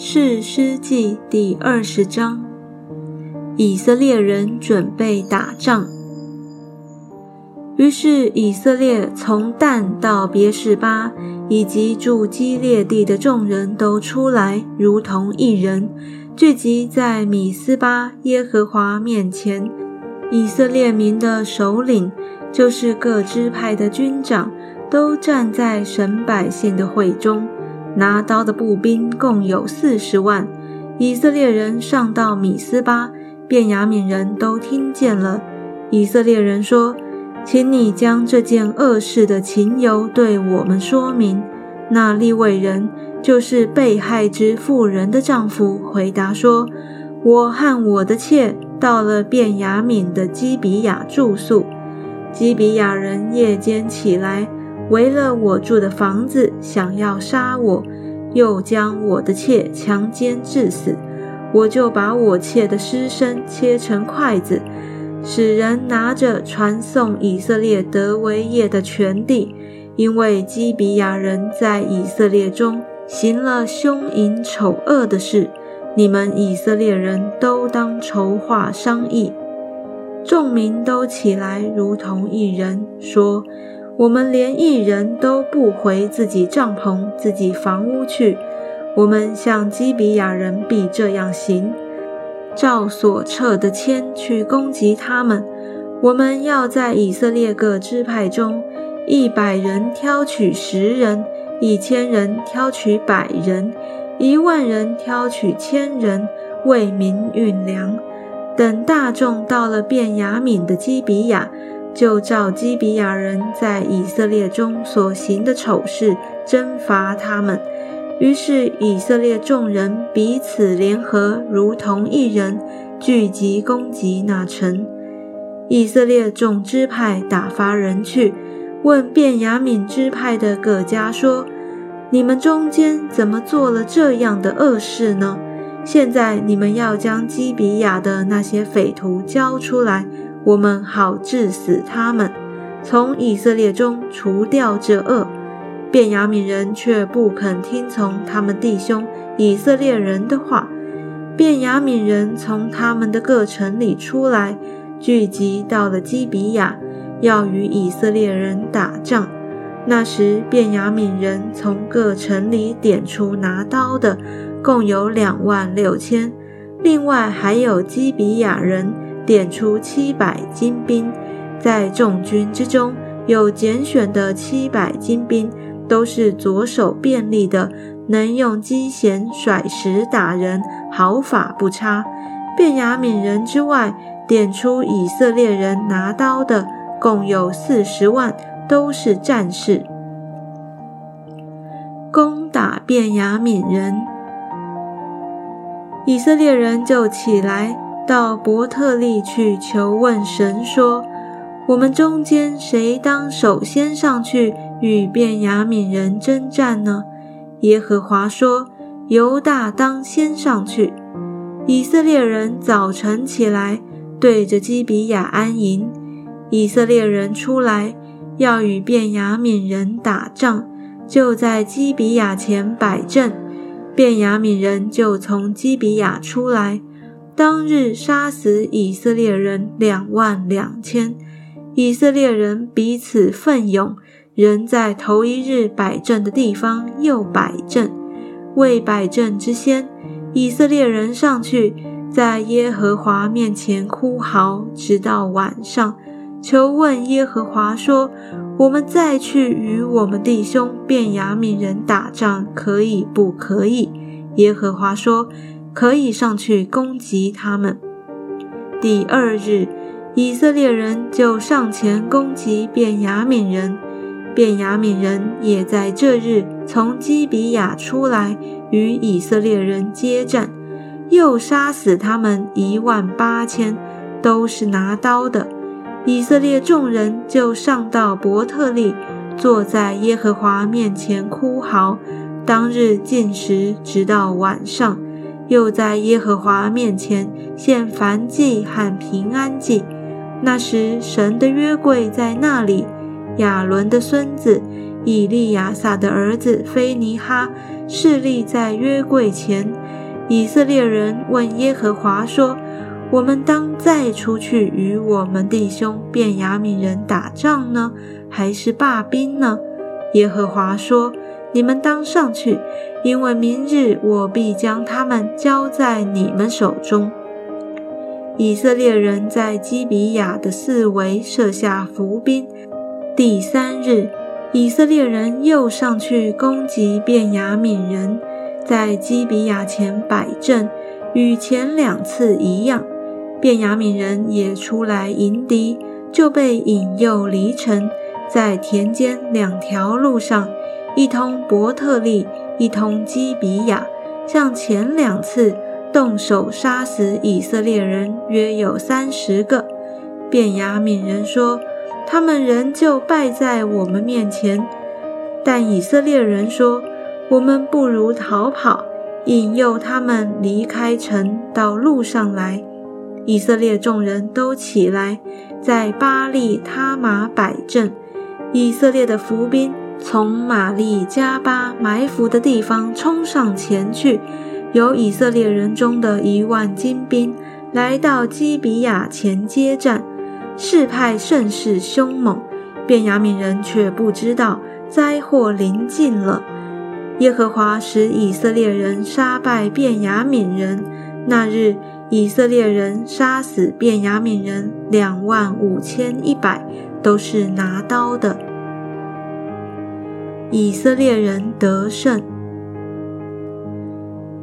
士师记第二十章，以色列人准备打仗。于是以色列从旦到别是巴，以及住基列地的众人都出来，如同一人，聚集在米斯巴耶和华面前。以色列民的首领，就是各支派的军长，都站在神百姓的会中。拿刀的步兵共有四十万。以色列人上到米斯巴，便雅悯人都听见了。以色列人说：“请你将这件恶事的情由对我们说明。”那利未人就是被害之妇人的丈夫，回答说：“我和我的妾到了便雅悯的基比亚住宿。基比亚人夜间起来。”围了我住的房子，想要杀我，又将我的妾强奸致死，我就把我妾的尸身切成筷子，使人拿着传送以色列德维业的权地，因为基比亚人在以色列中行了凶淫丑恶的事，你们以色列人都当筹划商议。众民都起来，如同一人说。我们连一人都不回自己帐篷、自己房屋去。我们向基比亚人必这样行，照所撤的签去攻击他们。我们要在以色列各支派中，一百人挑取十人，一千人挑取百人，一万人挑取千人，为民运粮。等大众到了便雅悯的基比亚。就照基比亚人在以色列中所行的丑事征伐他们，于是以色列众人彼此联合，如同一人，聚集攻击那城。以色列众支派打发人去问便雅悯支派的各家说：“你们中间怎么做了这样的恶事呢？现在你们要将基比亚的那些匪徒交出来。”我们好治死他们，从以色列中除掉这恶。便雅悯人却不肯听从他们弟兄以色列人的话。便雅悯人从他们的各城里出来，聚集到了基比亚，要与以色列人打仗。那时，便雅悯人从各城里点出拿刀的，共有两万六千，另外还有基比亚人。点出七百精兵，在众军之中有拣选的七百精兵，都是左手便利的，能用机弦甩石打人，毫发不差。便雅悯人之外，点出以色列人拿刀的，共有四十万，都是战士。攻打便雅悯人，以色列人就起来。到伯特利去求问神说：“我们中间谁当首先上去与便雅悯人征战呢？”耶和华说：“犹大当先上去。”以色列人早晨起来，对着基比亚安营。以色列人出来要与便雅悯人打仗，就在基比亚前摆阵。便雅悯人就从基比亚出来。当日杀死以色列人两万两千，以色列人彼此奋勇，人在头一日摆阵的地方又摆阵。未摆阵之先，以色列人上去，在耶和华面前哭嚎，直到晚上，求问耶和华说：“我们再去与我们弟兄便雅悯人打仗，可以不可以？”耶和华说。可以上去攻击他们。第二日，以色列人就上前攻击便雅悯人，便雅悯人也在这日从基比亚出来与以色列人接战，又杀死他们一万八千，都是拿刀的。以色列众人就上到伯特利，坐在耶和华面前哭嚎。当日进食，直到晚上。又在耶和华面前献燔祭和平安祭。那时，神的约柜在那里。亚伦的孙子以利亚撒的儿子菲尼哈侍立在约柜前。以色列人问耶和华说：“我们当再出去与我们弟兄便雅悯人打仗呢，还是罢兵呢？”耶和华说：“你们当上去，因为明日我必将他们交在你们手中。”以色列人在基比亚的四围设下伏兵。第三日，以色列人又上去攻击便雅悯人。在基比亚前摆阵，与前两次一样。便雅悯人也出来迎敌，就被引诱离城，在田间两条路上，一通伯特利，一通基比亚，像前两次动手杀死以色列人，约有三十个。便雅悯人说：“他们仍旧败在我们面前。”但以色列人说。我们不如逃跑，引诱他们离开城到路上来。以色列众人都起来，在巴利他马摆阵。以色列的伏兵从玛利加巴埋伏的地方冲上前去，有以色列人中的一万精兵来到基比亚前接战，势派甚是凶猛。便雅悯人却不知道灾祸临近了。耶和华使以色列人杀败便雅悯人。那日，以色列人杀死便雅悯人两万五千一百，都是拿刀的。以色列人得胜。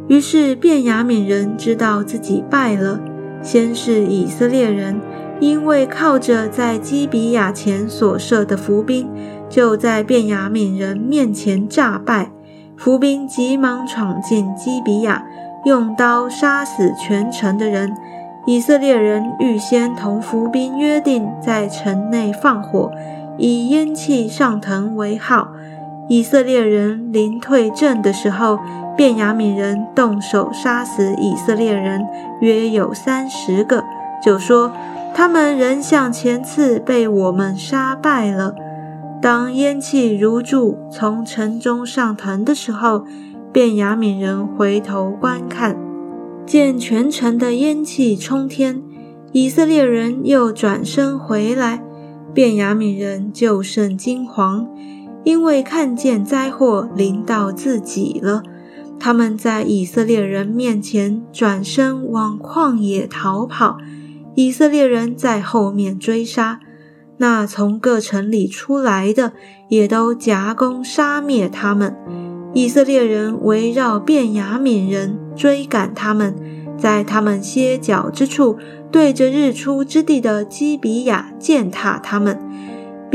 于是便雅悯人知道自己败了。先是以色列人，因为靠着在基比亚前所设的伏兵，就在便雅悯人面前诈败。伏兵急忙闯进基比亚，用刀杀死全城的人。以色列人预先同伏兵约定，在城内放火，以烟气上腾为号。以色列人临退阵的时候，便雅悯人动手杀死以色列人，约有三十个，就说他们仍像前次被我们杀败了。当烟气如柱从城中上腾的时候，便雅悯人回头观看，见全城的烟气冲天。以色列人又转身回来，便雅悯人就甚惊惶，因为看见灾祸临到自己了。他们在以色列人面前转身往旷野逃跑，以色列人在后面追杀。那从各城里出来的，也都夹攻杀灭他们。以色列人围绕便雅悯人，追赶他们，在他们歇脚之处，对着日出之地的基比亚践踏他们。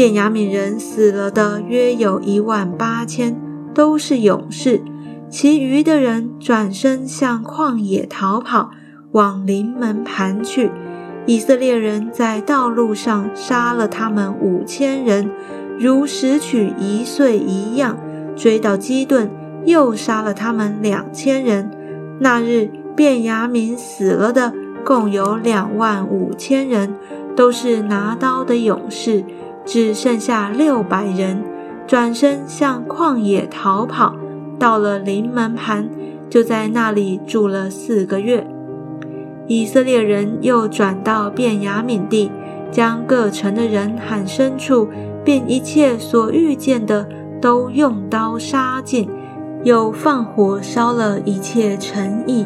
便雅悯人死了的约有一万八千，都是勇士。其余的人转身向旷野逃跑，往临门盘去。以色列人在道路上杀了他们五千人，如拾取一岁一样；追到基顿，又杀了他们两千人。那日，便雅悯死了的共有两万五千人，都是拿刀的勇士，只剩下六百人，转身向旷野逃跑，到了临门盘，就在那里住了四个月。以色列人又转到便雅悯地，将各城的人喊牲畜，并一切所遇见的，都用刀杀尽，又放火烧了一切城邑。